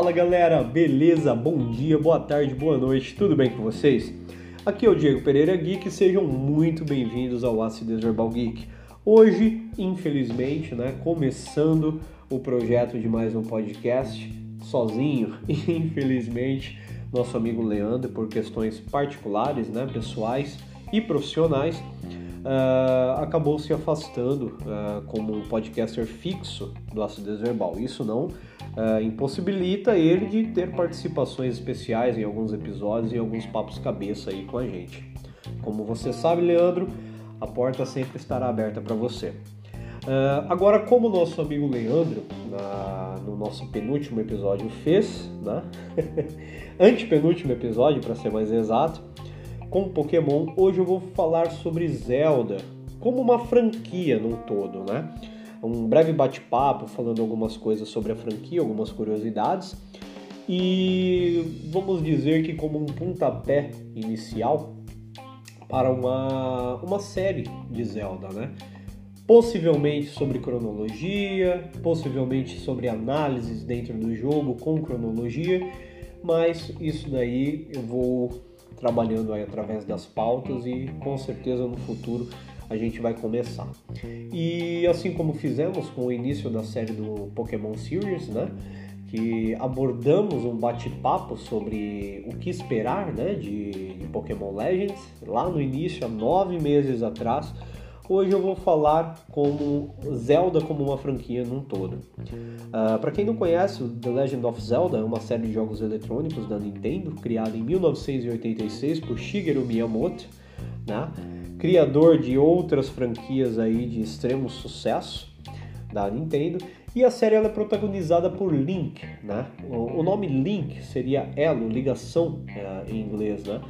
Fala galera, beleza? Bom dia, boa tarde, boa noite, tudo bem com vocês? Aqui é o Diego Pereira Geek, sejam muito bem-vindos ao Acidez Verbal Geek. Hoje, infelizmente, né, começando o projeto de mais um podcast, sozinho, infelizmente, nosso amigo Leandro, por questões particulares, né, pessoais e profissionais, uh, acabou se afastando uh, como um podcaster fixo do Acidez Verbal. Isso não uh, impossibilita ele de ter participações especiais em alguns episódios e alguns papos cabeça aí com a gente. Como você sabe, Leandro, a porta sempre estará aberta para você. Uh, agora, como o nosso amigo Leandro, na, no nosso penúltimo episódio, fez, né? antepenúltimo episódio, para ser mais exato, com Pokémon, hoje eu vou falar sobre Zelda como uma franquia num todo, né? Um breve bate-papo falando algumas coisas sobre a franquia, algumas curiosidades. E vamos dizer que como um pontapé inicial para uma, uma série de Zelda, né? Possivelmente sobre cronologia, possivelmente sobre análises dentro do jogo com cronologia, mas isso daí eu vou trabalhando aí através das pautas e com certeza no futuro a gente vai começar. E assim como fizemos com o início da série do Pokémon Series, né? Que abordamos um bate-papo sobre o que esperar né, de, de Pokémon Legends lá no início, há nove meses atrás. Hoje eu vou falar como Zelda como uma franquia num todo. Uh, ah, Para quem não conhece, The Legend of Zelda é uma série de jogos eletrônicos da Nintendo, criada em 1986 por Shigeru Miyamoto, né? Criador de outras franquias aí de extremo sucesso da Nintendo. E a série ela é protagonizada por Link, né? O, nome Link seria elo, ligação uh, em inglês, né?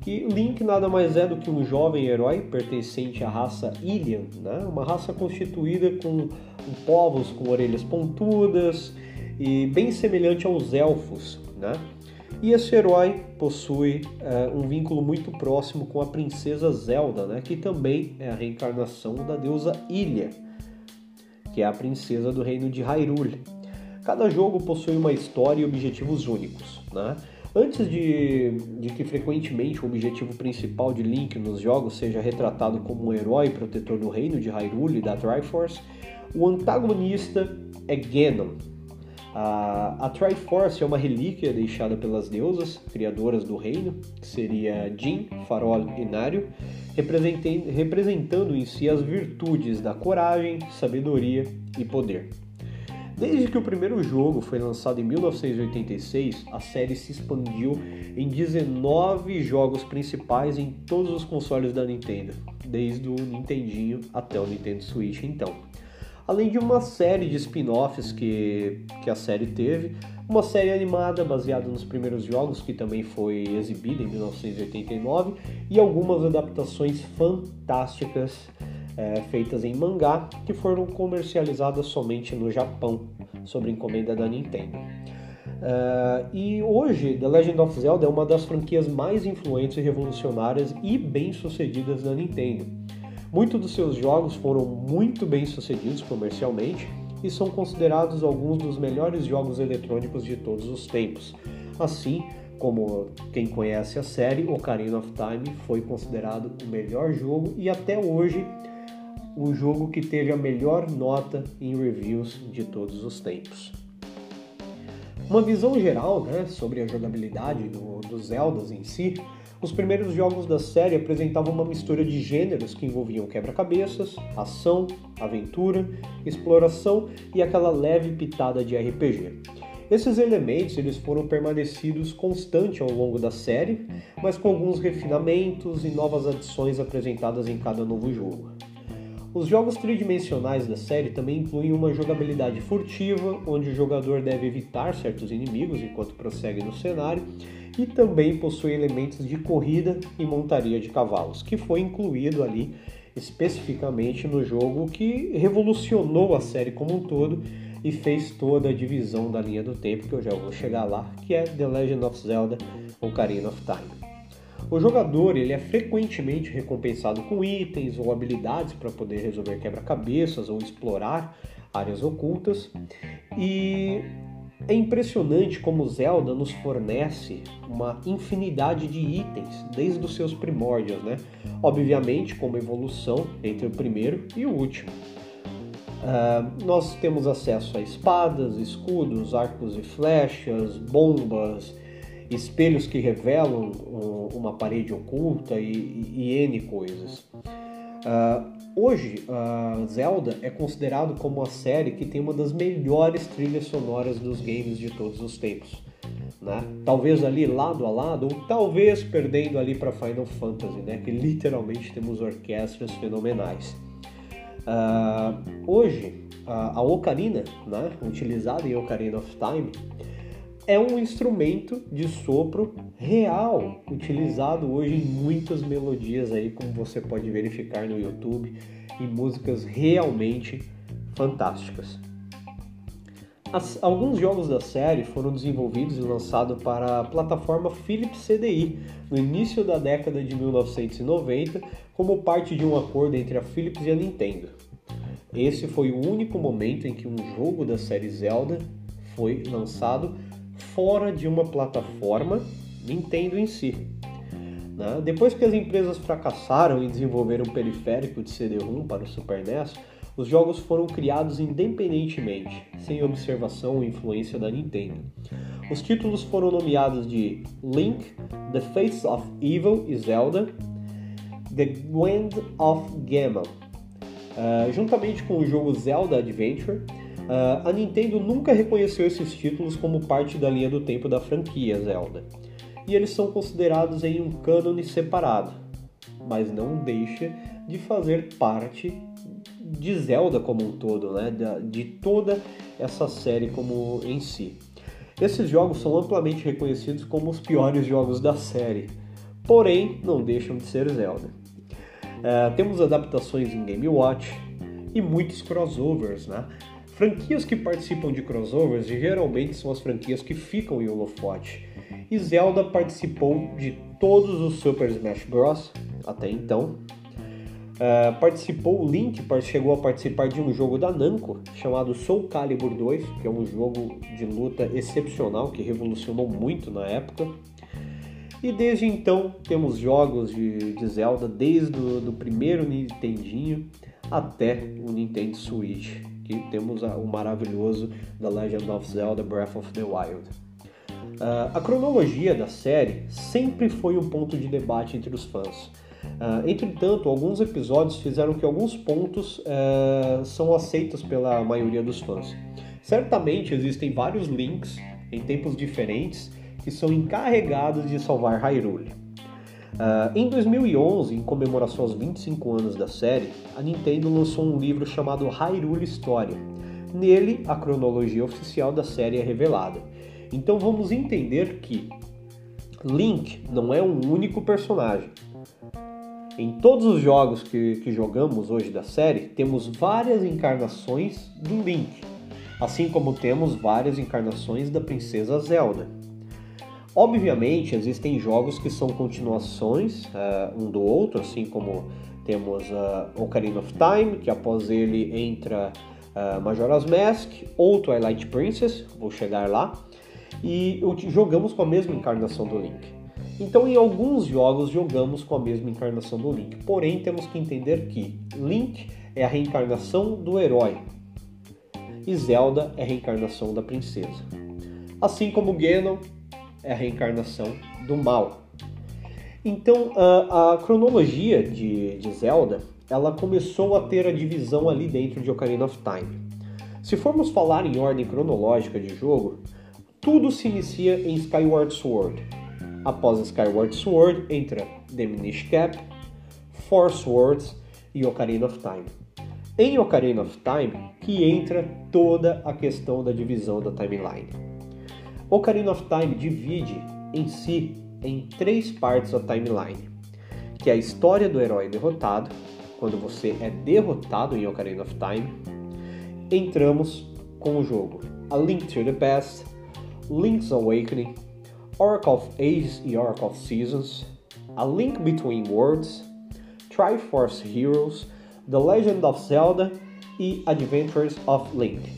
que Link nada mais é do que um jovem herói pertencente à raça Ilian, né? uma raça constituída com povos com orelhas pontudas e bem semelhante aos elfos. Né? E esse herói possui é, um vínculo muito próximo com a princesa Zelda, né? que também é a reencarnação da deusa Ilia, que é a princesa do reino de Hyrule. Cada jogo possui uma história e objetivos únicos. Né? Antes de, de, que frequentemente o objetivo principal de Link nos jogos seja retratado como um herói protetor do reino de Hyrule e da Triforce, o antagonista é Ganon. A, a Triforce é uma relíquia deixada pelas deusas, criadoras do reino, que seria Jin, Farol e Nario, representando em si as virtudes da coragem, sabedoria e poder. Desde que o primeiro jogo foi lançado em 1986, a série se expandiu em 19 jogos principais em todos os consoles da Nintendo, desde o Nintendinho até o Nintendo Switch então. Além de uma série de spin-offs que, que a série teve, uma série animada baseada nos primeiros jogos que também foi exibida em 1989 e algumas adaptações fantásticas é, feitas em mangá que foram comercializadas somente no Japão, sob encomenda da Nintendo. Uh, e hoje, The Legend of Zelda é uma das franquias mais influentes, revolucionárias e bem-sucedidas da Nintendo. Muitos dos seus jogos foram muito bem-sucedidos comercialmente e são considerados alguns dos melhores jogos eletrônicos de todos os tempos. Assim como quem conhece a série, Ocarina of Time foi considerado o melhor jogo e até hoje o jogo que teve a melhor nota em reviews de todos os tempos. Uma visão geral né, sobre a jogabilidade do, dos Zeldas em si, os primeiros jogos da série apresentavam uma mistura de gêneros que envolviam quebra-cabeças, ação, aventura, exploração e aquela leve pitada de RPG. Esses elementos eles foram permanecidos constantes ao longo da série, mas com alguns refinamentos e novas adições apresentadas em cada novo jogo. Os jogos tridimensionais da série também incluem uma jogabilidade furtiva, onde o jogador deve evitar certos inimigos enquanto prossegue no cenário, e também possui elementos de corrida e montaria de cavalos, que foi incluído ali especificamente no jogo que revolucionou a série como um todo e fez toda a divisão da linha do tempo, que eu já vou chegar lá, que é The Legend of Zelda Ocarina of Time. O jogador ele é frequentemente recompensado com itens ou habilidades para poder resolver quebra-cabeças ou explorar áreas ocultas. E É impressionante como Zelda nos fornece uma infinidade de itens desde os seus primórdios, né? Obviamente, como evolução entre o primeiro e o último. Uh, nós temos acesso a espadas, escudos, arcos e flechas, bombas, espelhos que revelam uma parede oculta e, e, e N coisas. Uh, hoje, uh, Zelda é considerado como a série que tem uma das melhores trilhas sonoras dos games de todos os tempos. Né? Talvez ali lado a lado, ou talvez perdendo ali para Final Fantasy, né? que literalmente temos orquestras fenomenais. Uh, hoje, a ocarina, né, utilizada em Ocarina of Time, é um instrumento de sopro real, utilizado hoje em muitas melodias aí, como você pode verificar no YouTube, e músicas realmente fantásticas. As, alguns jogos da série foram desenvolvidos e lançados para a plataforma Philips CDI no início da década de 1990, como parte de um acordo entre a Philips e a Nintendo. Esse foi o único momento em que um jogo da série Zelda foi lançado fora de uma plataforma Nintendo em si. Né? Depois que as empresas fracassaram em desenvolver um periférico de CD-ROM para o Super NES, os jogos foram criados independentemente, sem observação ou influência da Nintendo. Os títulos foram nomeados de Link, The Face of Evil e Zelda, The Wind of Gammon. Uh, juntamente com o jogo Zelda Adventure, uh, a Nintendo nunca reconheceu esses títulos como parte da linha do tempo da franquia Zelda, e eles são considerados em um cânone separado, mas não deixa de fazer parte de Zelda como um todo, né? de toda essa série como em si. Esses jogos são amplamente reconhecidos como os piores jogos da série, porém não deixam de ser Zelda. Uh, temos adaptações em Game Watch e muitos crossovers, né? Franquias que participam de crossovers geralmente são as franquias que ficam em holofote. E Zelda participou de todos os Super Smash Bros. até então. Uh, participou, o Link chegou a participar de um jogo da Namco chamado Soul Calibur 2, que é um jogo de luta excepcional que revolucionou muito na época. E desde então temos jogos de, de Zelda desde o do primeiro Nintendinho até o Nintendo Switch, que temos o maravilhoso The Legend of Zelda Breath of the Wild. Uh, a cronologia da série sempre foi um ponto de debate entre os fãs. Uh, entretanto, alguns episódios fizeram que alguns pontos uh, são aceitos pela maioria dos fãs. Certamente existem vários links em tempos diferentes que são encarregados de salvar Hyrule. Uh, em 2011, em comemoração aos 25 anos da série, a Nintendo lançou um livro chamado Hyrule História. Nele, a cronologia oficial da série é revelada. Então vamos entender que Link não é um único personagem. Em todos os jogos que, que jogamos hoje da série, temos várias encarnações do Link, assim como temos várias encarnações da Princesa Zelda. Obviamente, existem jogos que são continuações uh, um do outro, assim como temos uh, Ocarina of Time, que após ele entra uh, Majora's Mask ou Twilight Princess, vou chegar lá, e jogamos com a mesma encarnação do Link. Então, em alguns jogos, jogamos com a mesma encarnação do Link, porém, temos que entender que Link é a reencarnação do herói e Zelda é a reencarnação da princesa. Assim como Ganon é a reencarnação do mal. Então, a, a cronologia de, de, Zelda, ela começou a ter a divisão ali dentro de Ocarina of Time. Se formos falar em ordem cronológica de jogo, tudo se inicia em Skyward Sword. Após Skyward Sword, entra The Minish Cap, Four Swords e Ocarina of Time. Em Ocarina of Time que entra toda a questão da divisão da timeline. Ocarina of Time divide em si em três partes a timeline, que é a história do herói derrotado, quando você é derrotado em Ocarina of Time, entramos com o jogo A Link to the Past, Link's Awakening, Oracle of Ages e Oracle of Seasons, A Link Between Worlds, Triforce Heroes, The Legend of Zelda e Adventures of Link.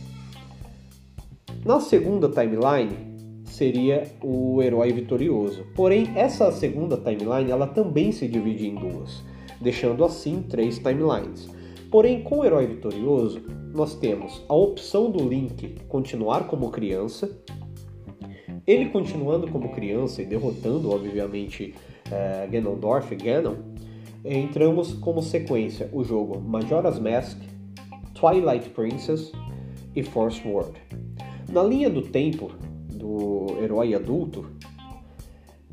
Na segunda timeline seria o herói vitorioso. Porém, essa segunda timeline ela também se divide em duas, deixando assim três timelines. Porém, com o herói vitorioso, nós temos a opção do Link continuar como criança, ele continuando como criança e derrotando, obviamente, uh, Ganondorf e Ganon, entramos como sequência o jogo Majora's Mask, Twilight Princess e Force World. Na linha do tempo do herói adulto,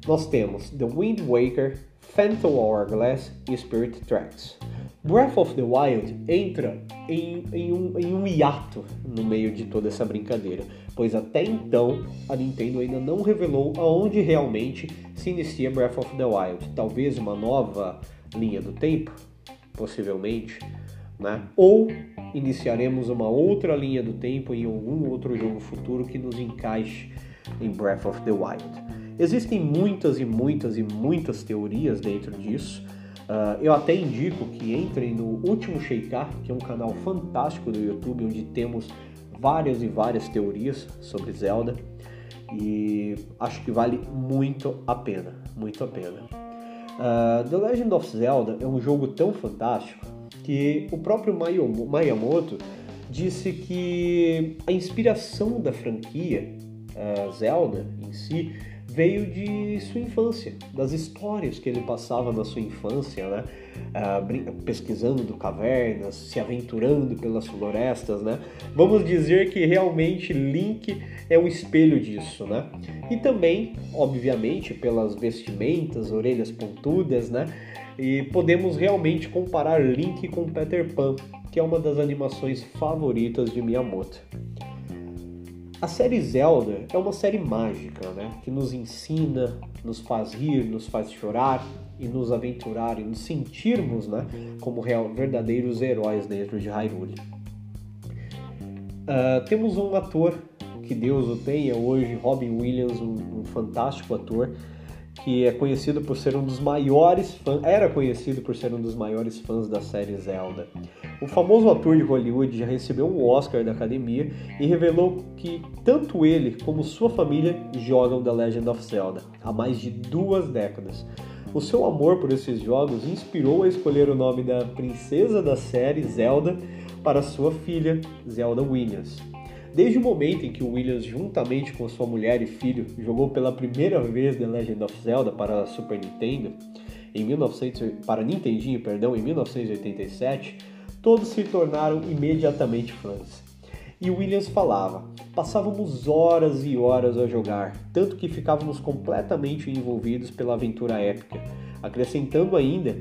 nós temos The Wind Waker, Phantom Hourglass e Spirit Tracks. Breath of the Wild entra em, em, um, em um hiato no meio de toda essa brincadeira, pois até então a Nintendo ainda não revelou aonde realmente se inicia Breath of the Wild. Talvez uma nova linha do tempo, possivelmente, né? Ou iniciaremos uma outra linha do tempo em algum outro jogo futuro que nos encaixe em Breath of the Wild. Existem muitas e muitas e muitas teorias dentro disso. Uh, eu até indico que entrem no Último Sheikah, que é um canal fantástico do YouTube, onde temos várias e várias teorias sobre Zelda e acho que vale muito a pena, muito a pena. Uh, The Legend of Zelda é um jogo tão fantástico que o próprio Miyamoto disse que a inspiração da franquia uh, Zelda em si veio de sua infância, das histórias que ele passava na sua infância, né? Uh, pesquisando cavernas, se aventurando pelas florestas, né? Vamos dizer que realmente Link é um espelho disso, né? E também, obviamente, pelas vestimentas, orelhas pontudas, né? E podemos realmente comparar Link com Peter Pan, que é uma das animações favoritas de Miyamoto. A série Zelda é uma série mágica, né? Que nos ensina, nos faz rir, nos faz chorar e nos aventurar e nos sentirmos, né? Como real, verdadeiros heróis dentro de Hyrule. Uh, temos um ator que Deus o tenha hoje, Robin Williams, um, um fantástico ator que é conhecido por ser um dos maiores fãs, era conhecido por ser um dos maiores fãs da série Zelda. O famoso ator de Hollywood já recebeu um Oscar da Academia e revelou que tanto ele como sua família jogam The Legend of Zelda há mais de duas décadas. O seu amor por esses jogos inspirou a escolher o nome da princesa da série Zelda para sua filha, Zelda Williams. Desde o momento em que Williams, juntamente com sua mulher e filho, jogou pela primeira vez The Legend of Zelda para a Super Nintendo, em 1900, para Nintendinho, perdão, em 1987, todos se tornaram imediatamente fãs. E Williams falava: passávamos horas e horas a jogar, tanto que ficávamos completamente envolvidos pela aventura épica, acrescentando ainda: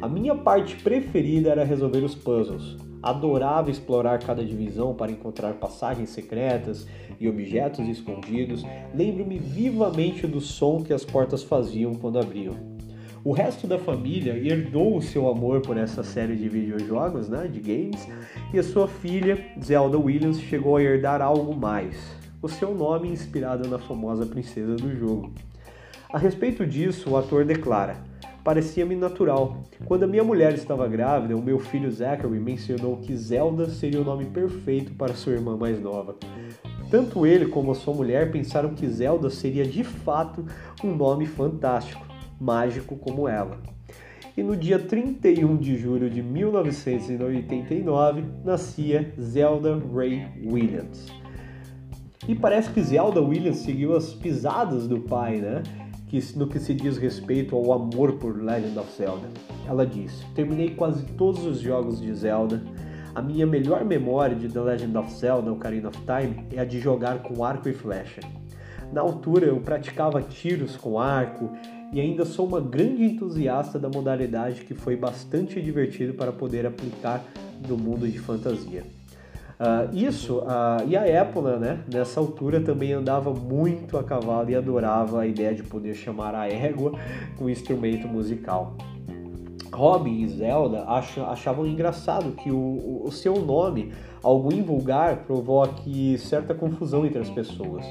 a minha parte preferida era resolver os puzzles, Adorava explorar cada divisão para encontrar passagens secretas e objetos escondidos. Lembro-me vivamente do som que as portas faziam quando abriam. O resto da família herdou o seu amor por essa série de videojogos, né, de games, e a sua filha, Zelda Williams, chegou a herdar algo mais: o seu nome inspirado na famosa princesa do jogo. A respeito disso, o ator declara: parecia-me natural. Quando a minha mulher estava grávida, o meu filho Zachary mencionou que Zelda seria o nome perfeito para sua irmã mais nova. Tanto ele como a sua mulher pensaram que Zelda seria de fato um nome fantástico, mágico como ela. E no dia 31 de julho de 1989 nascia Zelda Ray Williams. E parece que Zelda Williams seguiu as pisadas do pai, né? que, no que se diz respeito ao amor por Legend of Zelda. Ela diz: Terminei quase todos os jogos de Zelda. A minha melhor memória de The Legend of Zelda Ocarina of Time é a de jogar com arco e flecha. Na altura eu praticava tiros com arco e ainda sou uma grande entusiasta da modalidade que foi bastante divertido para poder aplicar no mundo de fantasia. Uh, isso, uh, e a Apple, né, nessa altura também andava muito a cavalo e adorava a ideia de poder chamar a égua com um instrumento musical. Robin e Zelda achavam engraçado que o, o seu nome, algo invulgar, provoque certa confusão entre as pessoas.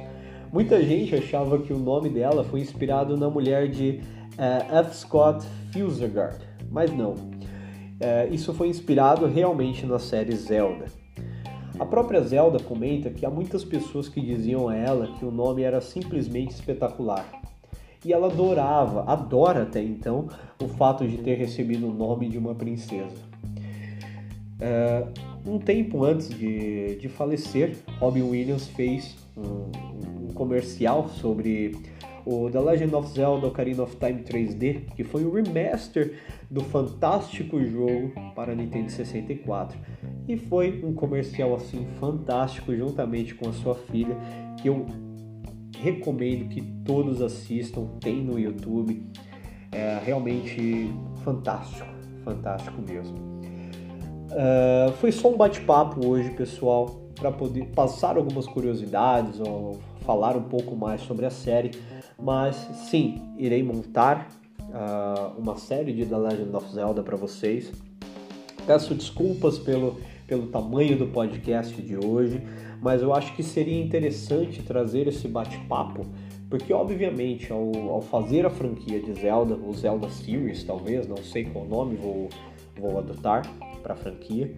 Muita gente achava que o nome dela foi inspirado na mulher de uh, F. Scott Fitzgerald, mas não. Uh, isso foi inspirado realmente na série Zelda. A própria Zelda comenta que há muitas pessoas que diziam a ela que o nome era simplesmente espetacular. E ela adorava, adora até então, o fato de ter recebido o nome de uma princesa. Uh, um tempo antes de, de falecer, Robin Williams fez um comercial sobre o The Legend of Zelda Ocarina of Time 3D, que foi o remaster do fantástico jogo para Nintendo 64. E foi um comercial assim fantástico juntamente com a sua filha, que eu recomendo que todos assistam, tem no YouTube. É realmente fantástico, fantástico mesmo. Uh, foi só um bate-papo hoje, pessoal, para poder passar algumas curiosidades ou falar um pouco mais sobre a série. Mas sim, irei montar uh, uma série de The Legend of Zelda para vocês. Peço desculpas pelo, pelo tamanho do podcast de hoje, mas eu acho que seria interessante trazer esse bate-papo, porque obviamente ao, ao, fazer a franquia de Zelda, o Zelda Series talvez, não sei qual nome vou, vou adotar para a franquia,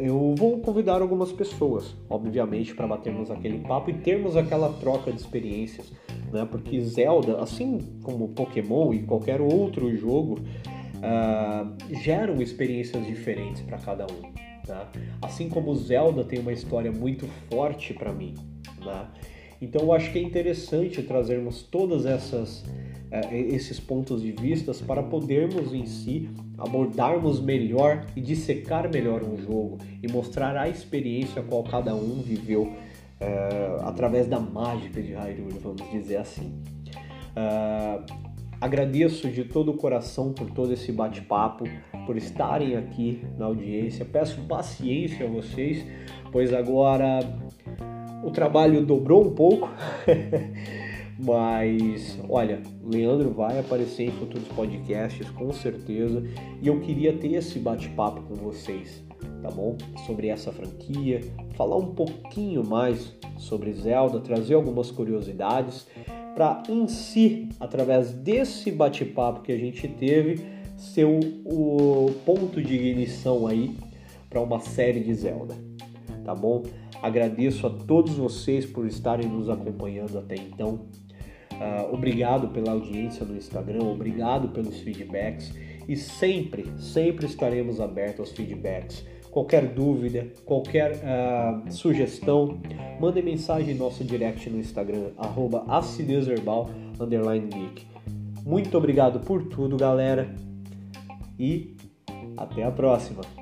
eu vou convidar algumas pessoas, obviamente, para batermos aquele papo e termos aquela troca de experiências, né? Porque Zelda, assim como Pokémon e qualquer outro jogo, uh, geram experiências diferentes para cada um. Né? Assim como Zelda tem uma história muito forte para mim, né? Então eu acho que é interessante trazermos todas essas uh, esses pontos de vistas para podermos em si abordarmos melhor e dissecar melhor um jogo e mostrar a experiência a qual cada um viveu uh, através da mágica de Hyrule, vamos dizer assim. Uh, agradeço de todo o coração por todo esse bate-papo, por estarem aqui na audiência. Peço paciência a vocês, pois agora o trabalho dobrou um pouco. Mas, olha, Leandro vai aparecer em futuros podcasts, com certeza. E eu queria ter esse bate-papo com vocês, tá bom? Sobre essa franquia, falar um pouquinho mais sobre Zelda, trazer algumas curiosidades, para em si, através desse bate-papo que a gente teve, ser o, o ponto de ignição aí para uma série de Zelda, tá bom? Agradeço a todos vocês por estarem nos acompanhando até então. Uh, obrigado pela audiência no Instagram, obrigado pelos feedbacks e sempre, sempre estaremos abertos aos feedbacks. Qualquer dúvida, qualquer uh, sugestão, mande mensagem em nosso direct no Instagram, arroba geek. Muito obrigado por tudo, galera, e até a próxima!